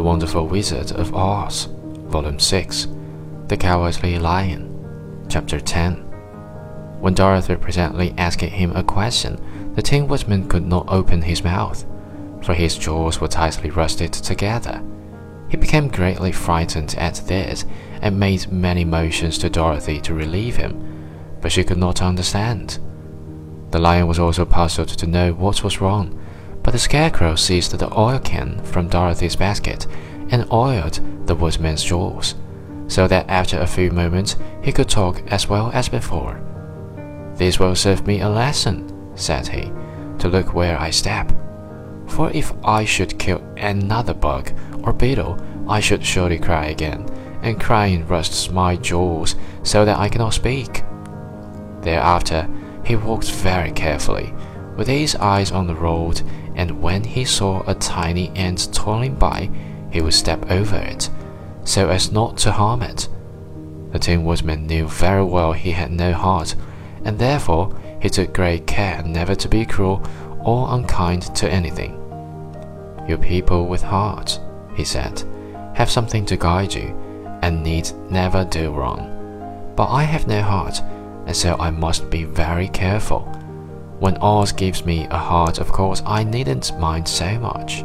Wonderful Wizard of Oz, Volume 6, The Cowardly Lion, Chapter 10. When Dorothy presently asked him a question, the Tin Woodman could not open his mouth, for his jaws were tightly rusted together. He became greatly frightened at this and made many motions to Dorothy to relieve him, but she could not understand. The lion was also puzzled to know what was wrong, but the scarecrow seized the oil can from Dorothy's basket and oiled the woodman's jaws, so that after a few moments he could talk as well as before. This will serve me a lesson, said he, to look where I step. For if I should kill another bug or beetle, I should surely cry again, and crying rusts my jaws so that I cannot speak. Thereafter, he walked very carefully, with his eyes on the road, and when he saw a tiny ant toiling by, he would step over it, so as not to harm it. The Tin Woodman knew very well he had no heart, and therefore he took great care never to be cruel or unkind to anything. You people with hearts, he said, have something to guide you, and need never do wrong. But I have no heart, and so I must be very careful. When Oz gives me a heart, of course, I needn't mind so much.